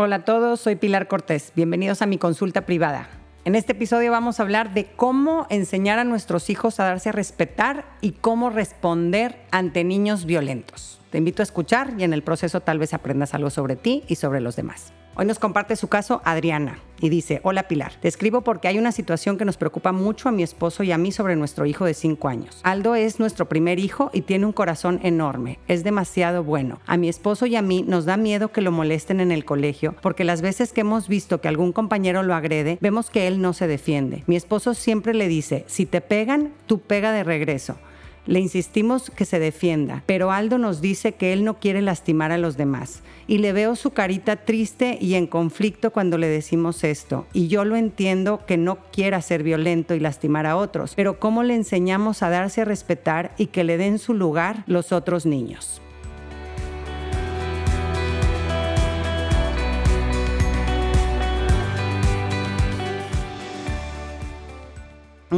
Hola a todos, soy Pilar Cortés. Bienvenidos a mi consulta privada. En este episodio vamos a hablar de cómo enseñar a nuestros hijos a darse a respetar y cómo responder ante niños violentos. Te invito a escuchar y en el proceso tal vez aprendas algo sobre ti y sobre los demás. Hoy nos comparte su caso Adriana y dice, hola Pilar, te escribo porque hay una situación que nos preocupa mucho a mi esposo y a mí sobre nuestro hijo de 5 años. Aldo es nuestro primer hijo y tiene un corazón enorme, es demasiado bueno. A mi esposo y a mí nos da miedo que lo molesten en el colegio porque las veces que hemos visto que algún compañero lo agrede, vemos que él no se defiende. Mi esposo siempre le dice, si te pegan, tú pega de regreso. Le insistimos que se defienda, pero Aldo nos dice que él no quiere lastimar a los demás. Y le veo su carita triste y en conflicto cuando le decimos esto. Y yo lo entiendo que no quiera ser violento y lastimar a otros, pero ¿cómo le enseñamos a darse a respetar y que le den su lugar los otros niños?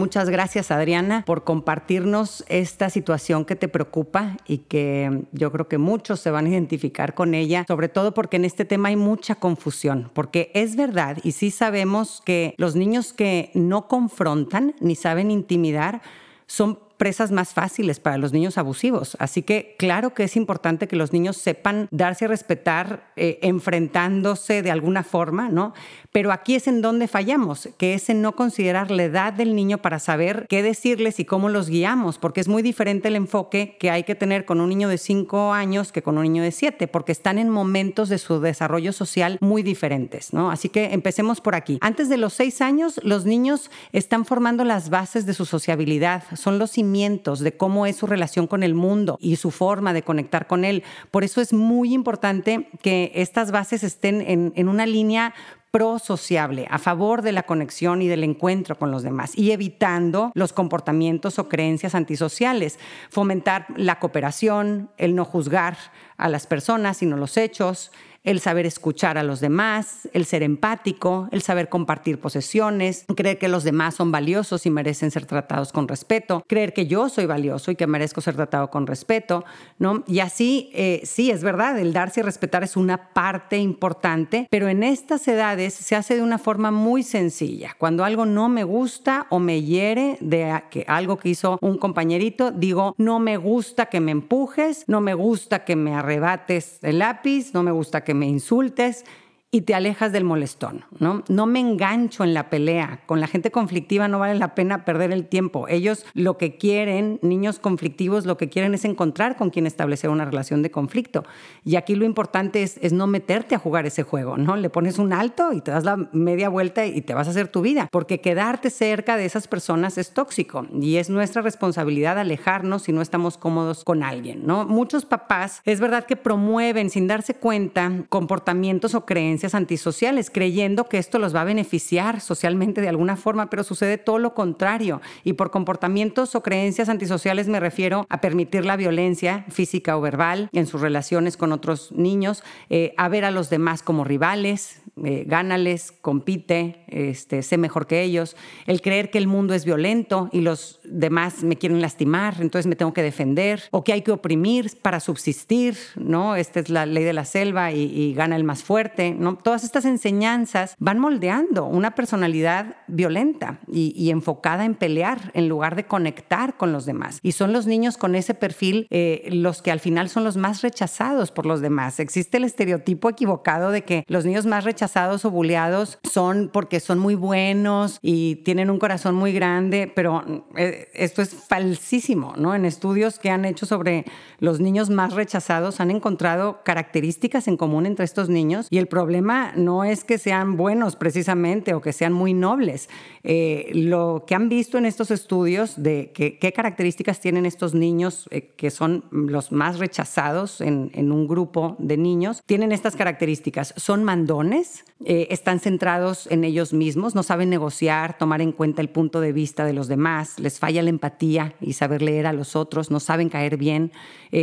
Muchas gracias Adriana por compartirnos esta situación que te preocupa y que yo creo que muchos se van a identificar con ella, sobre todo porque en este tema hay mucha confusión, porque es verdad y sí sabemos que los niños que no confrontan ni saben intimidar son presas más fáciles para los niños abusivos. Así que claro que es importante que los niños sepan darse a respetar eh, enfrentándose de alguna forma, ¿no? Pero aquí es en donde fallamos, que es en no considerar la edad del niño para saber qué decirles y cómo los guiamos, porque es muy diferente el enfoque que hay que tener con un niño de 5 años que con un niño de 7, porque están en momentos de su desarrollo social muy diferentes, ¿no? Así que empecemos por aquí. Antes de los 6 años, los niños están formando las bases de su sociabilidad, son los de cómo es su relación con el mundo y su forma de conectar con él. Por eso es muy importante que estas bases estén en, en una línea prosociable, a favor de la conexión y del encuentro con los demás y evitando los comportamientos o creencias antisociales, fomentar la cooperación, el no juzgar a las personas sino los hechos, el saber escuchar a los demás, el ser empático, el saber compartir posesiones, creer que los demás son valiosos y merecen ser tratados con respeto, creer que yo soy valioso y que merezco ser tratado con respeto, ¿no? Y así, eh, sí, es verdad, el darse y respetar es una parte importante, pero en estas edades se hace de una forma muy sencilla. Cuando algo no me gusta o me hiere de que algo que hizo un compañerito, digo, no me gusta que me empujes, no me gusta que me arrebates el lápiz, no me gusta que que me insultes y te alejas del molestón, ¿no? No me engancho en la pelea. Con la gente conflictiva no vale la pena perder el tiempo. Ellos lo que quieren, niños conflictivos, lo que quieren es encontrar con quien establecer una relación de conflicto. Y aquí lo importante es, es no meterte a jugar ese juego, ¿no? Le pones un alto y te das la media vuelta y te vas a hacer tu vida, porque quedarte cerca de esas personas es tóxico y es nuestra responsabilidad alejarnos si no estamos cómodos con alguien, ¿no? Muchos papás, es verdad que promueven sin darse cuenta comportamientos o creencias antisociales, creyendo que esto los va a beneficiar socialmente de alguna forma, pero sucede todo lo contrario. Y por comportamientos o creencias antisociales me refiero a permitir la violencia física o verbal en sus relaciones con otros niños, eh, a ver a los demás como rivales, eh, gánales, compite, este, sé mejor que ellos, el creer que el mundo es violento y los demás me quieren lastimar, entonces me tengo que defender, o que hay que oprimir para subsistir, ¿no? Esta es la ley de la selva y, y gana el más fuerte, ¿no? Todas estas enseñanzas van moldeando una personalidad violenta y, enfocada en pelear en lugar de conectar con los demás. Y son los niños con ese perfil eh, los que al final son los más rechazados por los demás. Existe el estereotipo equivocado de que los niños más rechazados o bulleados son porque son muy buenos y tienen un corazón muy grande, pero eh, esto es falsísimo, ¿no? En estudios que han hecho sobre los niños más rechazados han encontrado características en común entre estos niños y el problema no es que sean buenos precisamente o que sean muy nobles. Eh, lo que han visto en estos estudios de qué características tienen estos niños eh, que son los más rechazados en, un grupo de niños, tienen estas características. Son mandones, eh, están centrados en ellos mismos, no saben negociar, tomar en cuenta el punto de vista de los demás, les falla la empatía y saber leer a los otros, no saben caer bien.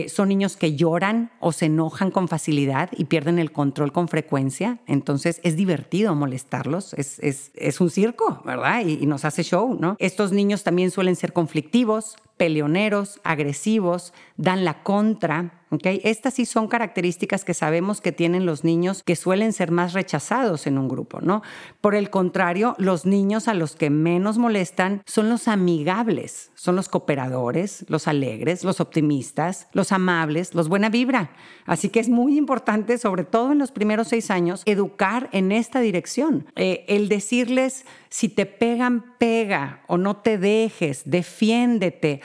son niños que lloran o se enojan con facilidad y pierden el control con frecuencia entonces es divertido molestarlos, es, un circo, ¿verdad? Y, y, nos hace show, ¿no? Estos niños también suelen ser conflictivos, peleoneros, agresivos, dan la contra, estas sí son características que sabemos que tienen los niños que suelen ser más rechazados en un grupo, ¿no? Por el contrario, los niños a los que menos molestan son los amigables, son los cooperadores, los alegres, los optimistas, los amables, los buena vibra. Así que es muy importante, sobre todo en los primeros seis años, educar en esta dirección. Eh, el decirles, si te pegan, pega o no te dejes, defiéndete.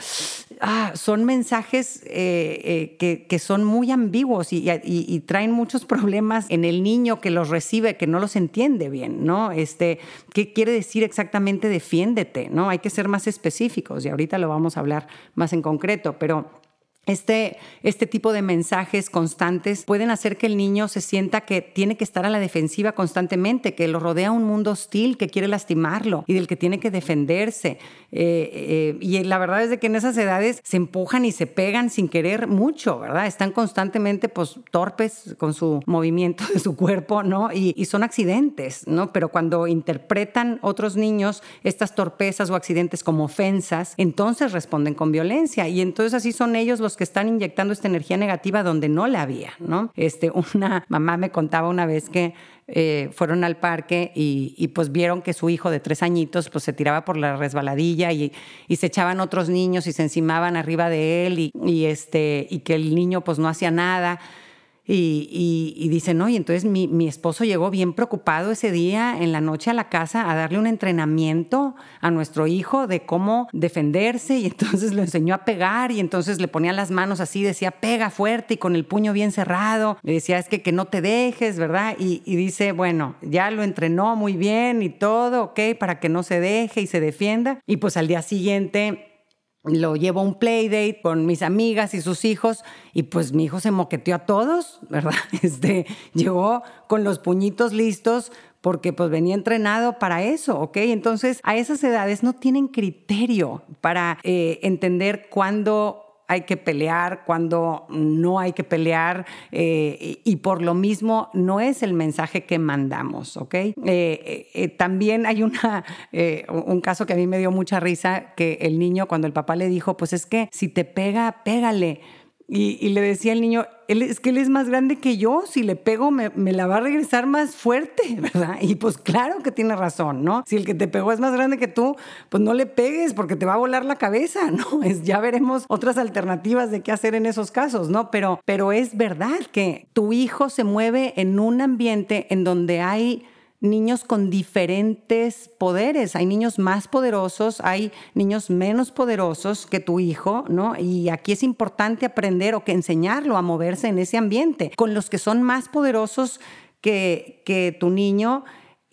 Ah, son mensajes eh, eh, que, son muy ambiguos y, traen muchos problemas en el niño que los recibe, que no los entiende bien, ¿no? Este, ¿Qué quiere decir exactamente defiéndete? ¿no? Hay que ser más específicos y ahorita lo vamos a hablar más en concreto, pero este, este, tipo de mensajes constantes pueden hacer que el niño se sienta que tiene que estar a la defensiva constantemente, que lo rodea un mundo hostil que quiere lastimarlo y del que tiene que defenderse. Eh, eh, y la verdad es de que en esas edades se empujan y se pegan sin querer mucho, ¿verdad? Están constantemente pues, torpes con su movimiento de su cuerpo, ¿no? Y, y son accidentes, ¿no? Pero cuando interpretan otros niños estas torpezas o accidentes como ofensas, entonces responden con violencia y entonces así son ellos los que están inyectando esta energía negativa donde no la había, ¿no? Este, una mamá me contaba una vez que eh, fueron al parque y, pues vieron que su hijo de tres añitos pues se tiraba por la resbaladilla y, se echaban otros niños y se encimaban arriba de él y, y, este, y que el niño pues no hacía nada. Y, dice, no, y entonces mi, esposo llegó bien preocupado ese día en la noche a la casa a darle un entrenamiento a nuestro hijo de cómo defenderse y entonces lo enseñó a pegar y entonces le ponía las manos así, decía, pega fuerte y con el puño bien cerrado. Le decía, es que, que no te dejes, ¿verdad? Y, y dice, bueno, ya lo entrenó muy bien y todo, ok, para que no se deje y se defienda. Y pues al día siguiente lo llevo a un playdate con mis amigas y sus hijos y pues mi hijo se moqueteó a todos, ¿verdad? Este, llegó con los puñitos listos porque pues venía entrenado para eso, ¿ok? Entonces a esas edades no tienen criterio para eh, entender cuándo hay que pelear, cuando no hay que pelear eh, y por lo mismo no es el mensaje que mandamos, ¿ok? Eh, eh, también hay una, un caso que a mí me dio mucha risa, que el niño cuando el papá le dijo, pues es que si te pega, pégale. Y, le decía al niño, él, es que él es más grande que yo, si le pego me, me, la va a regresar más fuerte, ¿verdad? Y pues claro que tiene razón, ¿no? Si el que te pegó es más grande que tú, pues no le pegues porque te va a volar la cabeza, ¿no? Es, ya veremos otras alternativas de qué hacer en esos casos, ¿no? Pero, pero es verdad que tu hijo se mueve en un ambiente en donde hay niños con diferentes poderes. Hay niños más poderosos, hay niños menos poderosos que tu hijo, ¿no? Y aquí es importante aprender o que enseñarlo a moverse en ese ambiente. Con los que son más poderosos que, que tu niño,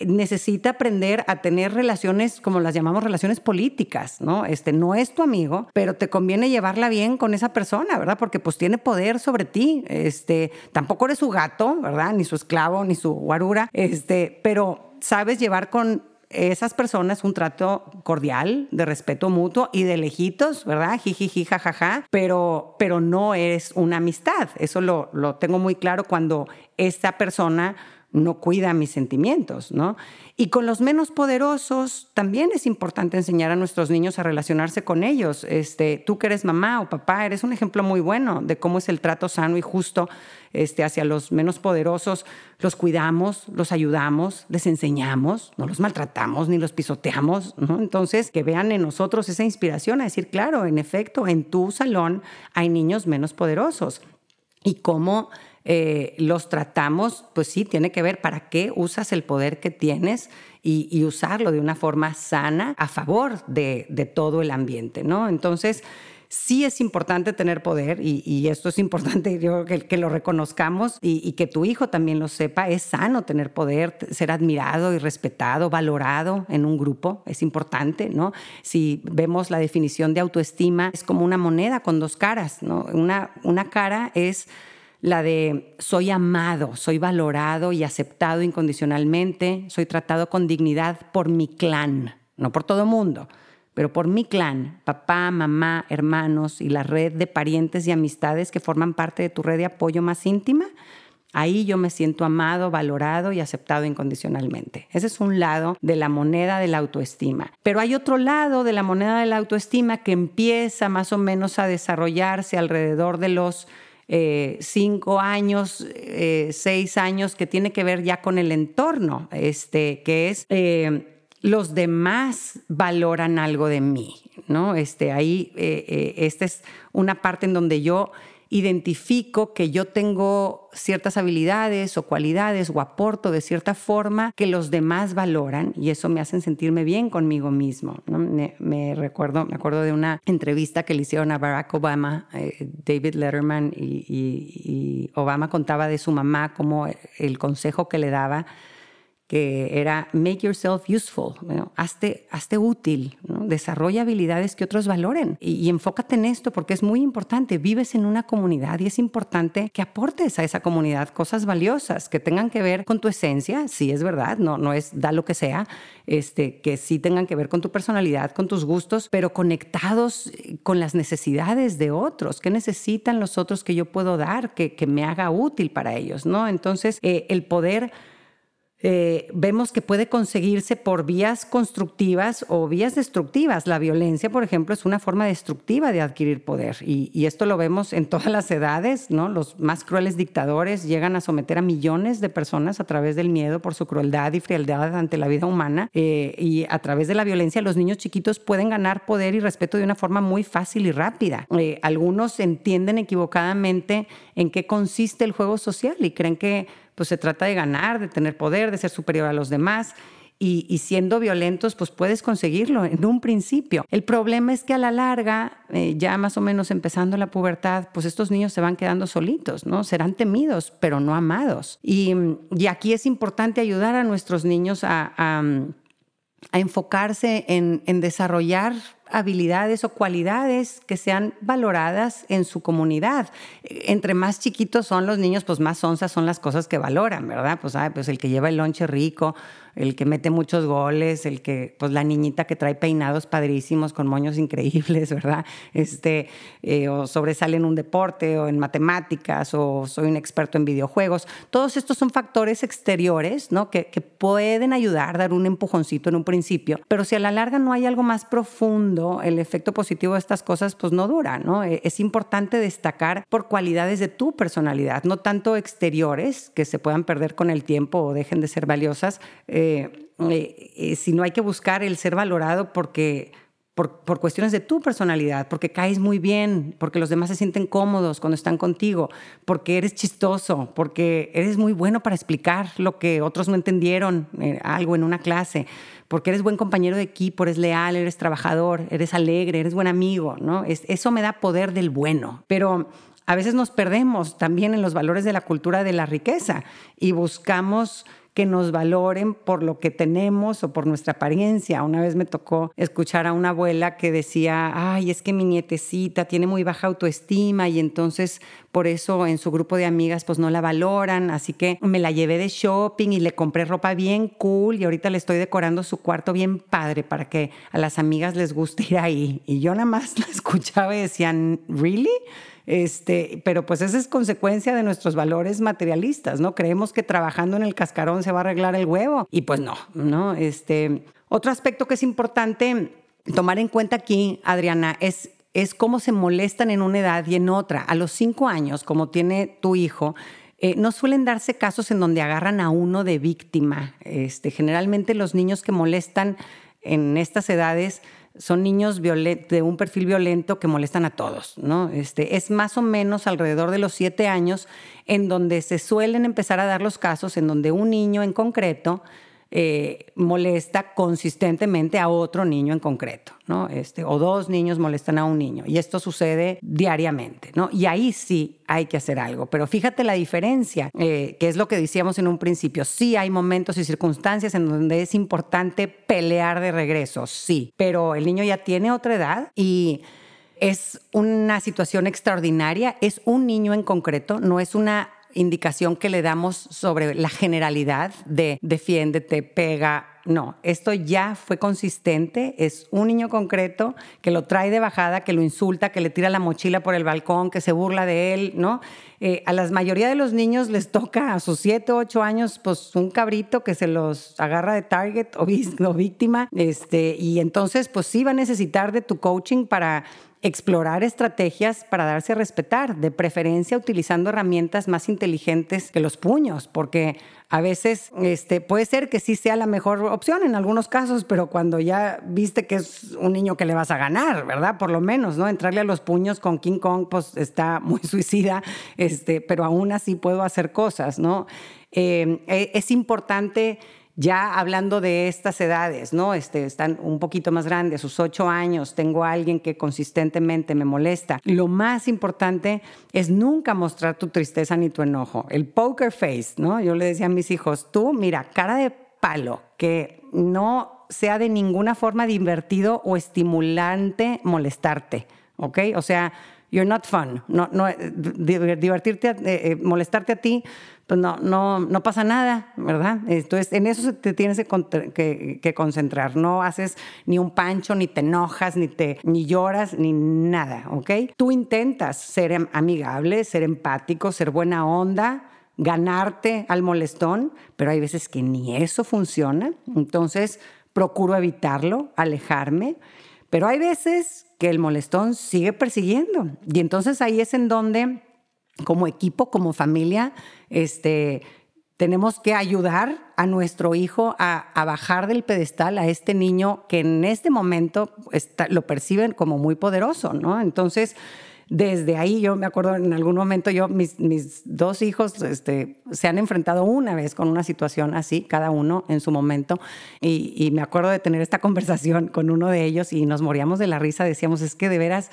necesita aprender a tener relaciones, como las llamamos relaciones políticas, ¿no? Este no es tu amigo, pero te conviene llevarla bien con esa persona, ¿verdad? Porque pues tiene poder sobre ti. Este, tampoco eres su gato, ¿verdad? Ni su esclavo, ni su guarura, este, pero sabes llevar con esas personas un trato cordial, de respeto mutuo y de lejitos, ¿verdad? Jijiji, jajaja, pero, pero no es una amistad. Eso lo, lo tengo muy claro cuando esta persona no cuida mis sentimientos, ¿no? Y con los menos poderosos también es importante enseñar a nuestros niños a relacionarse con ellos. Este, tú que eres mamá o papá, eres un ejemplo muy bueno de cómo es el trato sano y justo este, hacia los menos poderosos. Los cuidamos, los ayudamos, les enseñamos, no los maltratamos ni los pisoteamos. Entonces, que vean en nosotros esa inspiración a decir, claro, en efecto, en tu salón hay niños menos poderosos. Y cómo eh, los tratamos, pues sí, tiene que ver para qué usas el poder que tienes y, usarlo de una forma sana a favor de, todo el ambiente, ¿no? Entonces, sí es importante tener poder y, esto es importante yo que, que lo reconozcamos y, y, que tu hijo también lo sepa. Es sano tener poder, ser admirado y respetado, valorado en un grupo. Es importante, ¿no? Si vemos la definición de autoestima, es como una moneda con dos caras, ¿no? Una, una cara es la de soy amado, soy valorado y aceptado incondicionalmente, soy tratado con dignidad por mi clan, no por todo mundo, pero por mi clan, papá, mamá, hermanos y la red de parientes y amistades que forman parte de tu red de apoyo más íntima. Ahí yo me siento amado, valorado y aceptado incondicionalmente. Ese es un lado de la moneda de la autoestima. Pero hay otro lado de la moneda de la autoestima que empieza más o menos a desarrollarse alrededor de los eh, cinco años, eh, seis años, que tiene que ver ya con el entorno, este, que es eh, los demás valoran algo de mí, ¿no? Este, ahí, esta es una parte en donde yo identifico que yo tengo ciertas habilidades o cualidades o aporto de cierta forma que los demás valoran y eso me hace sentirme bien conmigo mismo. Me, recuerdo, me acuerdo de una entrevista que le hicieron a Barack Obama, eh, David Letterman, y Obama contaba de su mamá como el consejo que le daba que era make yourself useful, hazte, hazte, útil, desarrolla habilidades que otros valoren y, enfócate en esto porque es muy importante. Vives en una comunidad y es importante que aportes a esa comunidad cosas valiosas que tengan que ver con tu esencia, sí es verdad, no, no es da lo que sea, este, que sí tengan que ver con tu personalidad, con tus gustos, pero conectados con las necesidades de otros. ¿Qué necesitan los otros que yo puedo dar que, que me haga útil para ellos? ¿no? Entonces, eh, el poder eh, vemos que puede conseguirse por vías constructivas o vías destructivas. La violencia, por ejemplo, es una forma destructiva de adquirir poder y, esto lo vemos en todas las edades. Los más crueles dictadores llegan a someter a millones de personas a través del miedo por su crueldad y frialdad ante la vida humana eh, y a través de la violencia los niños chiquitos pueden ganar poder y respeto de una forma muy fácil y rápida. Eh, algunos entienden equivocadamente en qué consiste el juego social y creen que pues se trata de ganar, de tener poder, de ser superior a los demás. Y, siendo violentos, pues puedes conseguirlo en un principio. El problema es que a la larga, eh, ya más o menos empezando la pubertad, pues estos niños se van quedando solitos, ¿no? Serán temidos, pero no amados. Y, aquí es importante ayudar a nuestros niños a, enfocarse en, en desarrollar habilidades o cualidades que sean valoradas en su comunidad. Entre más chiquitos son los niños, pues más onzas son las cosas que valoran, ¿verdad? Pues, pues el que lleva el lonche rico, el que mete muchos goles, el que, pues la niñita que trae peinados padrísimos con moños increíbles, ¿verdad? Este, eh, o sobresale en un deporte o en matemáticas o soy un experto en videojuegos. Todos estos son factores exteriores, ¿no? Que, pueden ayudar, dar un empujoncito en un principio, pero si a la larga no hay algo más profundo, el efecto positivo de estas cosas, pues no dura, ¿no? E, es importante destacar por cualidades de tu personalidad, no tanto exteriores que se puedan perder con el tiempo o dejen de ser valiosas. Eh, eh, eh, si no hay que buscar el ser valorado porque por, por, cuestiones de tu personalidad, porque caes muy bien, porque los demás se sienten cómodos cuando están contigo, porque eres chistoso, porque eres muy bueno para explicar lo que otros no entendieron, eh, algo en una clase, porque eres buen compañero de equipo, eres leal, eres trabajador, eres alegre, eres buen amigo, ¿no? Es, eso me da poder del bueno, pero a veces nos perdemos también en los valores de la cultura de la riqueza y buscamos que nos valoren por lo que tenemos o por nuestra apariencia. Una vez me tocó escuchar a una abuela que decía, ay, es que mi nietecita tiene muy baja autoestima y entonces por eso en su grupo de amigas pues no la valoran, así que me la llevé de shopping y le compré ropa bien cool y ahorita le estoy decorando su cuarto bien padre para que a las amigas les guste ir ahí. Y yo nada más la escuchaba y decían, ¿really? Este, pero pues esa es consecuencia de nuestros valores materialistas, ¿no? Creemos que trabajando en el cascarón se va a arreglar el huevo y pues no, ¿no? Este, otro aspecto que es importante tomar en cuenta aquí, Adriana, es es cómo se molestan en una edad y en otra. A los cinco años, como tiene tu hijo, eh, no suelen darse casos en donde agarran a uno de víctima. Este, generalmente los niños que molestan en estas edades son niños de un perfil violento que molestan a todos, ¿no? Este, es más o menos alrededor de los siete años en donde se suelen empezar a dar los casos en donde un niño en concreto eh, molesta consistentemente a otro niño en concreto, ¿no? Este, o dos niños molestan a un niño. Y esto sucede diariamente, ¿no? Y ahí sí hay que hacer algo. Pero fíjate la diferencia, eh, que es lo que decíamos en un principio. Sí hay momentos y circunstancias en donde es importante pelear de regreso, sí. Pero el niño ya tiene otra edad y es una situación extraordinaria, es un niño en concreto, no es una indicación que le damos sobre la generalidad de defiéndete, pega, no, esto ya fue consistente, es un niño concreto que lo trae de bajada, que lo insulta, que le tira la mochila por el balcón, que se burla de él, ¿no? Eh, a la mayoría de los niños les toca a sus 7 o 8 años, pues un cabrito que se los agarra de target o, víctima, este, y entonces pues sí va a necesitar de tu coaching para explorar estrategias para darse a respetar, de preferencia utilizando herramientas más inteligentes que los puños, porque a veces este, puede ser que sí sea la mejor opción en algunos casos, pero cuando ya viste que es un niño que le vas a ganar, ¿verdad? Por lo menos, ¿no? Entrarle a los puños con King Kong, pues está muy suicida, este, pero aún así puedo hacer cosas, ¿no? Eh, e, es importante ya hablando de estas edades, ¿no? Este, están un poquito más grandes, sus ocho años, tengo a alguien que consistentemente me molesta. Lo más importante es nunca mostrar tu tristeza ni tu enojo. El poker face, ¿no? Yo le decía a mis hijos, tú, mira, cara de palo, que no sea de ninguna forma divertido o estimulante molestarte, ¿ok? O sea, you're not fun. No, no, divertirte, eh, eh, molestarte a ti pues no, no, no pasa nada, ¿verdad? Entonces, en eso te tienes que, que, concentrar. No haces ni un pancho, ni te enojas, ni, te, ni lloras, ni nada, ¿ok? Tú intentas ser amigable, ser empático, ser buena onda, ganarte al molestón, pero hay veces que ni eso funciona. Entonces, procuro evitarlo, alejarme. Pero hay veces que el molestón sigue persiguiendo. Y entonces ahí es en donde como equipo, como familia, este, tenemos que ayudar a nuestro hijo a, bajar del pedestal a este niño que en este momento lo perciben como muy poderoso, ¿no? Entonces, desde ahí yo me acuerdo en algún momento yo, mis, dos hijos este, se han enfrentado una vez con una situación así, cada uno en su momento, y, y me acuerdo de tener esta conversación con uno de ellos y nos moríamos de la risa, decíamos, es que de veras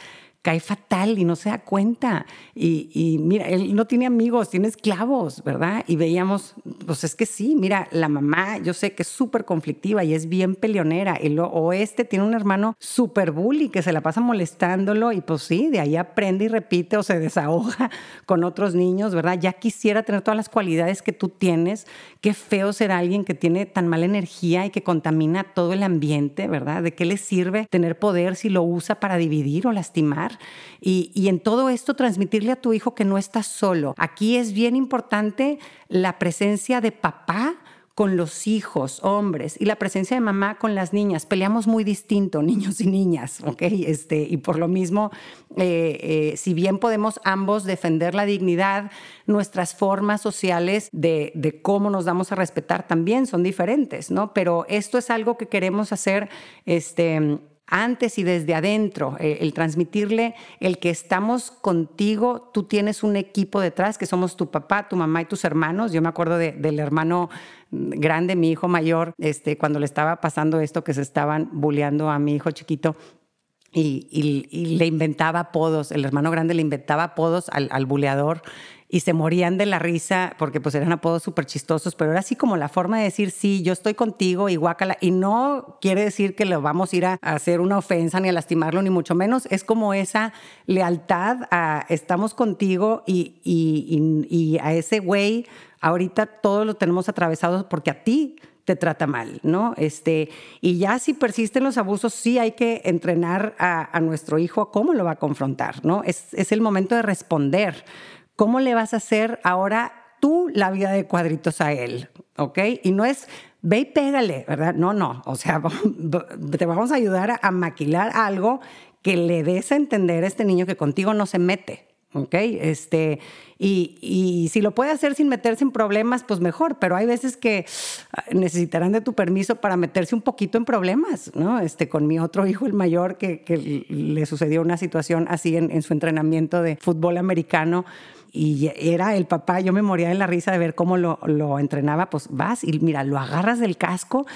cae fatal y no se da cuenta. Y, mira, él no tiene amigos, tiene esclavos, ¿verdad? Y veíamos, pues es que sí, mira, la mamá, yo sé que es súper conflictiva y es bien peleonera. Y o este tiene un hermano súper bully que se la pasa molestándolo y pues sí, de ahí aprende y repite o se desahoga con otros niños, ¿verdad? Ya quisiera tener todas las cualidades que tú tienes. Qué feo ser alguien que tiene tan mala energía y que contamina todo el ambiente, ¿verdad? ¿De qué le sirve tener poder si lo usa para dividir o lastimar? Y, en todo esto transmitirle a tu hijo que no estás solo. Aquí es bien importante la presencia de papá con los hijos, hombres, y la presencia de mamá con las niñas. Peleamos muy distinto, niños y niñas, ¿ok? Este, y por lo mismo, eh, eh, si bien podemos ambos defender la dignidad, nuestras formas sociales de, de, cómo nos damos a respetar también son diferentes, ¿no? Pero esto es algo que queremos hacer, este antes y desde adentro, eh, el transmitirle el que estamos contigo, tú tienes un equipo detrás, que somos tu papá, tu mamá y tus hermanos. Yo me acuerdo del hermano grande, mi hijo mayor, este, cuando le estaba pasando esto, que se estaban bulleando a mi hijo chiquito. Y, le inventaba apodos, el hermano grande le inventaba apodos al, al buleador y se morían de la risa porque pues eran apodos súper chistosos, pero era así como la forma de decir, sí, yo estoy contigo y guácala. Y no quiere decir que le vamos a ir a hacer una ofensa ni a lastimarlo, ni mucho menos. Es como esa lealtad a estamos contigo y, y, y, a ese güey, ahorita todo lo tenemos atravesado porque a ti te trata mal, ¿no? Este, y ya si persisten los abusos, sí hay que entrenar a, a nuestro hijo a cómo lo va a confrontar, ¿no? Es, es el momento de responder ¿Cómo le vas a hacer ahora tú la vida de cuadritos a él? ¿Ok? Y no es, ve y pégale, ¿verdad? No, no. O sea, te vamos a ayudar a, maquilar algo que le des a entender a este niño que contigo no se mete. ¿ok? Este, y, y, si lo puede hacer sin meterse en problemas, pues mejor, pero hay veces que ah, necesitarán de tu permiso para meterse un poquito en problemas, ¿no? Este, con mi otro hijo, el mayor, que, le sucedió una situación así en, en, su entrenamiento de fútbol americano, y era el papá, yo me moría de la risa de ver cómo lo, entrenaba, pues vas y mira, lo agarras del casco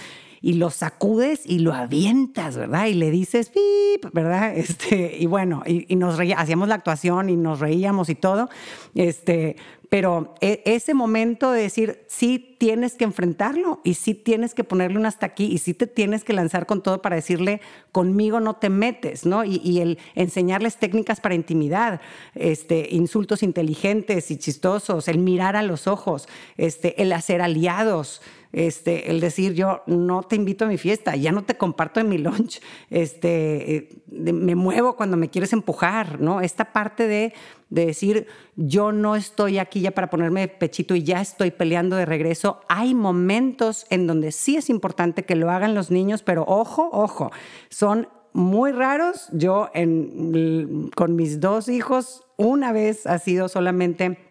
y lo sacudes y lo avientas, ¿verdad? Y le dices, ¡pip! ¿verdad? Este, y bueno, y, nos hacíamos la actuación y nos reíamos y todo, este, Pero e, ese momento de decir, sí tienes que enfrentarlo y sí tienes que ponerle un hasta aquí y sí te tienes que lanzar con todo para decirle, conmigo no te metes, ¿no? Y, el enseñarles técnicas para intimidad, este, insultos inteligentes y chistosos, el mirar a los ojos, este, el hacer aliados, este, el decir yo no te invito a mi fiesta, ya no te comparto en mi lunch, este, eh, me muevo cuando me quieres empujar, ¿no? Esta parte de, de decir yo no estoy aquí para ponerme pechito y ya estoy peleando de regreso. Hay momentos en donde sí es importante que lo hagan los niños, pero ojo, ojo, son muy raros. Yo con mis dos hijos, una vez ha sido solamente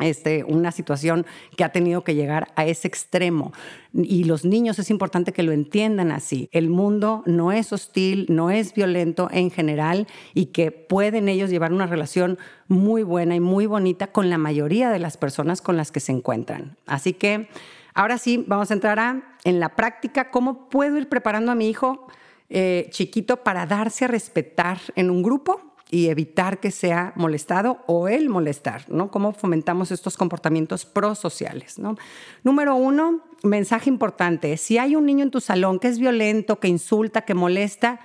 este, una situación que ha tenido que llegar a ese extremo. Y los niños es importante que lo entiendan así. El mundo no es hostil, no es violento en general y que pueden ellos llevar una relación muy buena y muy bonita con la mayoría de las personas con las que se encuentran. Así que ahora sí, vamos a entrar en la práctica, cómo puedo ir preparando a mi hijo eh, chiquito para darse a respetar en un grupo y evitar que sea molestado o él molestar, ¿no? ¿Cómo fomentamos estos comportamientos prosociales, ¿no? Número uno, mensaje importante. Si hay un niño en tu salón que es violento, que insulta, que molesta,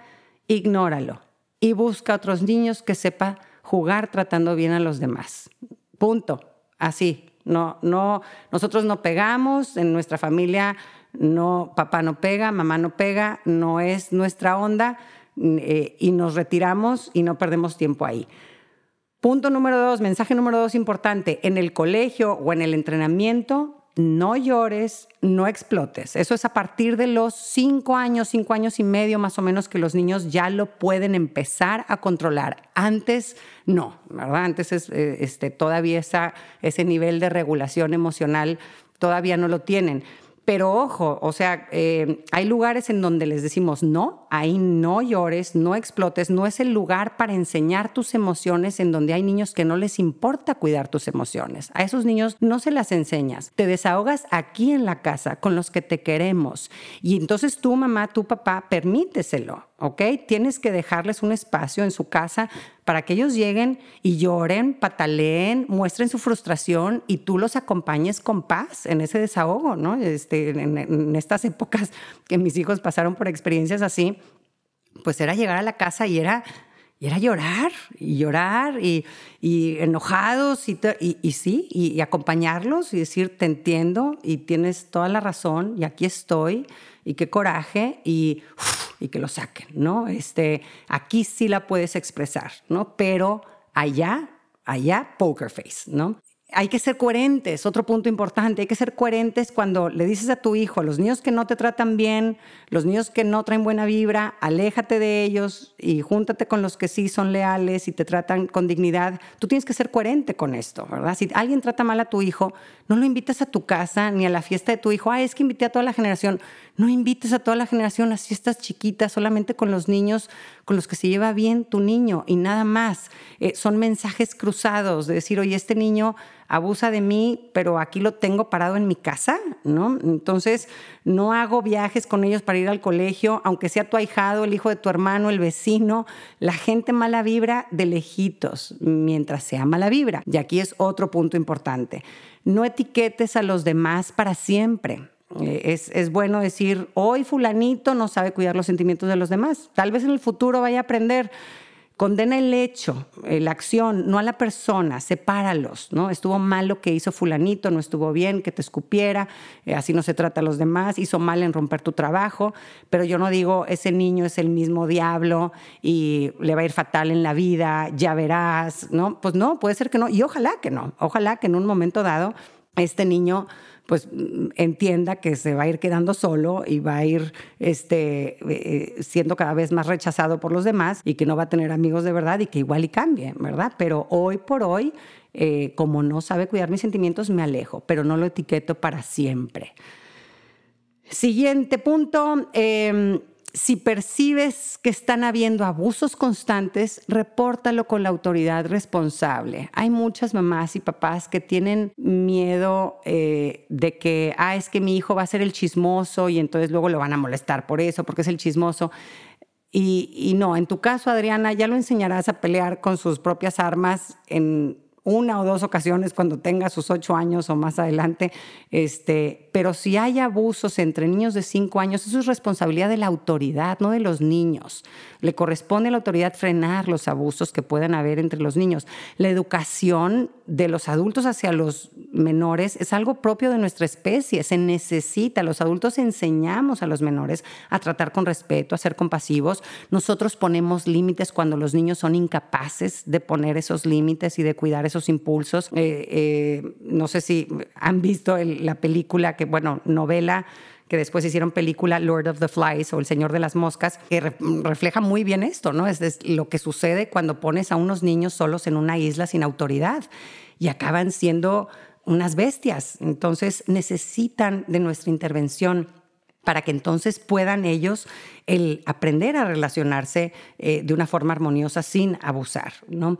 ignóralo y busca otros niños que sepa jugar tratando bien a los demás. Punto. Así. No, no, nosotros no pegamos, en nuestra familia no, papá no pega, mamá no pega, no es nuestra onda eh, y nos retiramos y no perdemos tiempo ahí. Punto número dos, mensaje número dos importante, en el colegio o en el entrenamiento, no llores, no explotes. Eso es a partir de los cinco años, cinco años y medio más o menos que los niños ya lo pueden empezar a controlar. Antes no, ¿verdad? Antes es, eh, este, todavía ese nivel de regulación emocional todavía no lo tienen. Pero ojo, o sea, eh, hay lugares en donde les decimos, no, ahí no llores, no explotes, no es el lugar para enseñar tus emociones en donde hay niños que no les importa cuidar tus emociones. A esos niños no se las enseñas, te desahogas aquí en la casa con los que te queremos. Y entonces tu mamá, tu papá, permíteselo. ¿Ok? Tienes que dejarles un espacio en su casa para que ellos lleguen y lloren, pataleen, muestren su frustración y tú los acompañes con paz en ese desahogo, ¿no? Este, en, estas épocas que mis hijos pasaron por experiencias así, pues era llegar a la casa y era y era llorar, y llorar, y, enojados, y, y, sí, y, acompañarlos y decir, te entiendo, y tienes toda la razón, y aquí estoy, y qué coraje, y y que lo saquen, ¿no? Este, aquí sí la puedes expresar, ¿no? Pero allá, allá, poker face, ¿no? Hay que ser coherentes, otro punto importante, hay que ser coherentes cuando le dices a tu hijo, los niños que no te tratan bien, los niños que no traen buena vibra, aléjate de ellos y júntate con los que sí son leales y te tratan con dignidad. Tú tienes que ser coherente con esto, ¿verdad? Si alguien trata mal a tu hijo, no lo invitas a tu casa ni a la fiesta de tu hijo. Ah, es que invité a toda la generación. No invites a toda la generación a fiestas chiquitas, solamente con los niños con los que se lleva bien tu niño y nada más. Eh, son mensajes cruzados de decir, oye, este niño abusa de mí, pero aquí lo tengo parado en mi casa, ¿no? Entonces, no hago viajes con ellos para ir al colegio, aunque sea tu ahijado, el hijo de tu hermano, el vecino, la gente mala vibra de lejitos, mientras sea mala vibra. Y aquí es otro punto importante. No etiquetes a los demás para siempre. Eh, es, es, bueno decir, hoy fulanito no sabe cuidar los sentimientos de los demás. Tal vez en el futuro vaya a aprender. Condena el hecho, eh, la acción, no a la persona, sepáralos, ¿no? Estuvo mal lo que hizo fulanito, no estuvo bien que te escupiera, eh, así no se trata a los demás, hizo mal en romper tu trabajo, pero yo no digo, ese niño es el mismo diablo y le va a ir fatal en la vida, ya verás, ¿no? Pues no, puede ser que no, y ojalá que no, ojalá que en un momento dado este niño pues entienda que se va a ir quedando solo y va a ir este, eh, siendo cada vez más rechazado por los demás y que no va a tener amigos de verdad y que igual y cambie, ¿verdad? Pero hoy por hoy, eh, como no sabe cuidar mis sentimientos, me alejo, pero no lo etiqueto para siempre. Siguiente punto, em, si percibes que están habiendo abusos constantes, repórtalo con la autoridad responsable. Hay muchas mamás y papás que tienen miedo eh, de que, ah, es que mi hijo va a ser el chismoso y entonces luego lo van a molestar por eso, porque es el chismoso. Y, y no, en tu caso, Adriana, ya lo enseñarás a pelear con sus propias armas en una o dos ocasiones cuando tenga sus ocho años o más adelante, este, pero si hay abusos entre niños de cinco años, eso es responsabilidad de la autoridad, no de los niños. Le corresponde a la autoridad frenar los abusos que puedan haber entre los niños. La educación de los adultos hacia los menores es algo propio de nuestra especie, se necesita. Los adultos enseñamos a los menores a tratar con respeto, a ser compasivos. Nosotros ponemos límites cuando los niños son incapaces de poner esos límites y de cuidar esos impulsos. Eh, eh, no sé si han visto la película, que bueno, novela que después hicieron película Lord of the Flies o El Señor de las Moscas, que refleja muy bien esto, ¿no? Es, lo que sucede cuando pones a unos niños solos en una isla sin autoridad y acaban siendo unas bestias. Entonces necesitan de nuestra intervención para que entonces puedan ellos el aprender a relacionarse eh, de una forma armoniosa sin abusar. ¿no?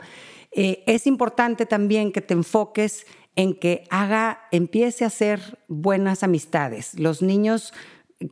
Eh, es importante también que te enfoques en que haga, empiece a hacer buenas amistades. Los niños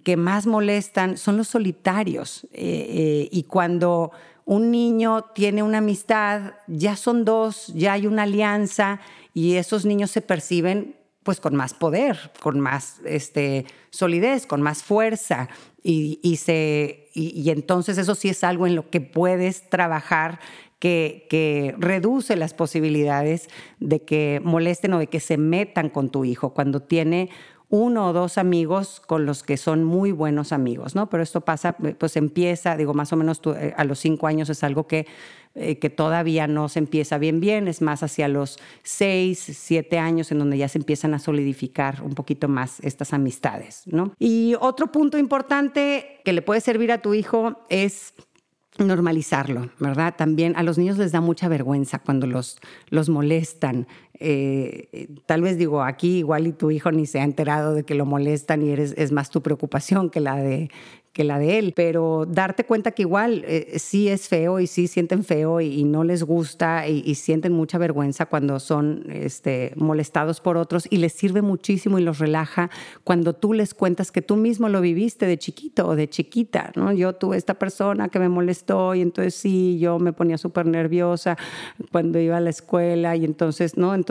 que más molestan son los solitarios eh, y cuando un niño tiene una amistad, ya son dos, ya hay una alianza y esos niños se perciben pues con más poder, con más este, solidez, con más fuerza. Y, se, y, entonces eso sí es algo en lo que puedes trabajar que, reduce las posibilidades de que molesten o de que se metan con tu hijo cuando tiene uno o dos amigos con los que son muy buenos amigos, ¿no? Pero esto pasa, pues empieza, digo, más o menos eh, a los cinco años es algo que, eh, que todavía no se empieza bien bien, es más hacia los seis, siete años en donde ya se empiezan a solidificar un poquito más estas amistades, ¿no? Y otro punto importante que le puede servir a tu hijo es normalizarlo, ¿verdad? También a los niños les da mucha vergüenza cuando los, los molestan. Eh, tal vez digo, aquí igual y tu hijo ni se ha enterado de que lo molestan y eres, es más tu preocupación que la de que la de él, pero darte cuenta que igual eh, sí es feo y sí sienten feo y, no les gusta y, sienten mucha vergüenza cuando son este, molestados por otros y les sirve muchísimo y los relaja cuando tú les cuentas que tú mismo lo viviste de chiquito o de chiquita, ¿no? Yo tuve esta persona que me molestó y entonces sí, yo me ponía súper nerviosa cuando iba a la escuela y entonces, ¿no? Entonces,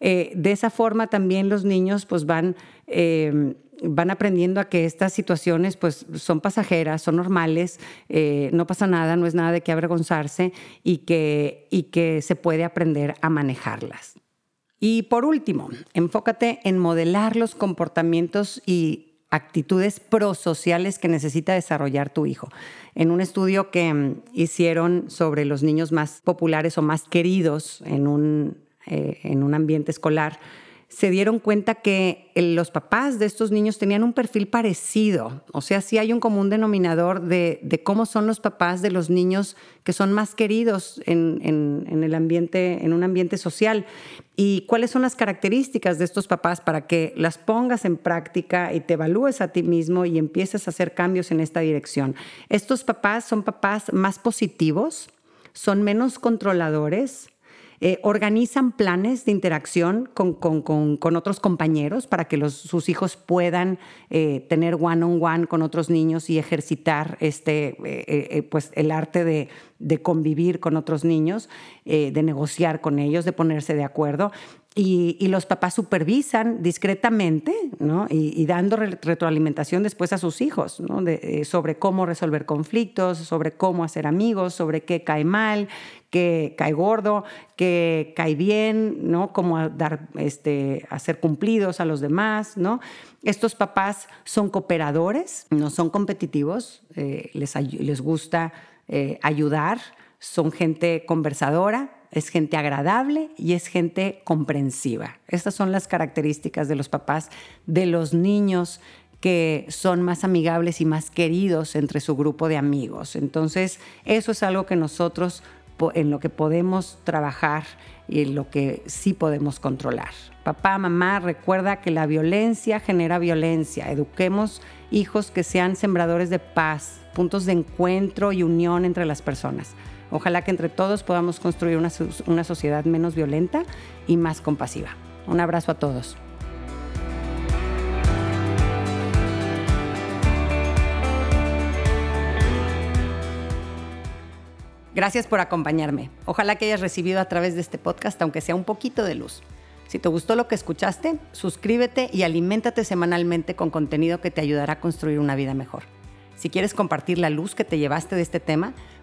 eh, de esa forma también los niños pues van... Eh, van aprendiendo a que estas situaciones pues son pasajeras, son normales, eh, no pasa nada, no es nada de qué avergonzarse y que, y que se puede aprender a manejarlas. Y por último, enfócate en modelar los comportamientos y actitudes prosociales que necesita desarrollar tu hijo. En un estudio que mm, hicieron sobre los niños más populares o más queridos en un, eh, en un ambiente escolar, se dieron cuenta que los papás de estos niños tenían un perfil parecido. O sea, sí hay un común denominador de, cómo son los papás de los niños que son más queridos en, el ambiente, en un ambiente social. Y cuáles son las características de estos papás para que las pongas en práctica y te evalúes a ti mismo y empieces a hacer cambios en esta dirección. Estos papás son papás más positivos, son menos controladores, eh, organizan planes de interacción con, otros compañeros para que sus hijos puedan eh, tener one-on-one con otros niños y ejercitar este, eh, pues el arte de, convivir con otros niños, de negociar con ellos, de ponerse de acuerdo. Y, los papás supervisan discretamente ¿no? y, dando retroalimentación después a sus hijos ¿no? sobre cómo resolver conflictos, sobre cómo hacer amigos, sobre qué cae mal, que cae gordo, que cae bien, ¿no? Como dar, este, hacer cumplidos a los demás, ¿no? Estos papás son cooperadores, no son competitivos, eh, les, les, gusta eh, ayudar, son gente conversadora, es gente agradable y es gente comprensiva. Estas son las características de los papás de los niños que son más amigables y más queridos entre su grupo de amigos. Entonces, eso es algo que nosotros en lo que podemos trabajar y en lo que sí podemos controlar. Papá, mamá, recuerda que la violencia genera violencia. Eduquemos hijos que sean sembradores de paz, puntos de encuentro y unión entre las personas. Ojalá que entre todos podamos construir una, sociedad menos violenta y más compasiva. Un abrazo a todos. Gracias por acompañarme. Ojalá que hayas recibido a través de este podcast, aunque sea un poquito de luz. Si te gustó lo que escuchaste, suscríbete y aliméntate semanalmente con contenido que te ayudará a construir una vida mejor. Si quieres compartir la luz que te llevaste de este tema,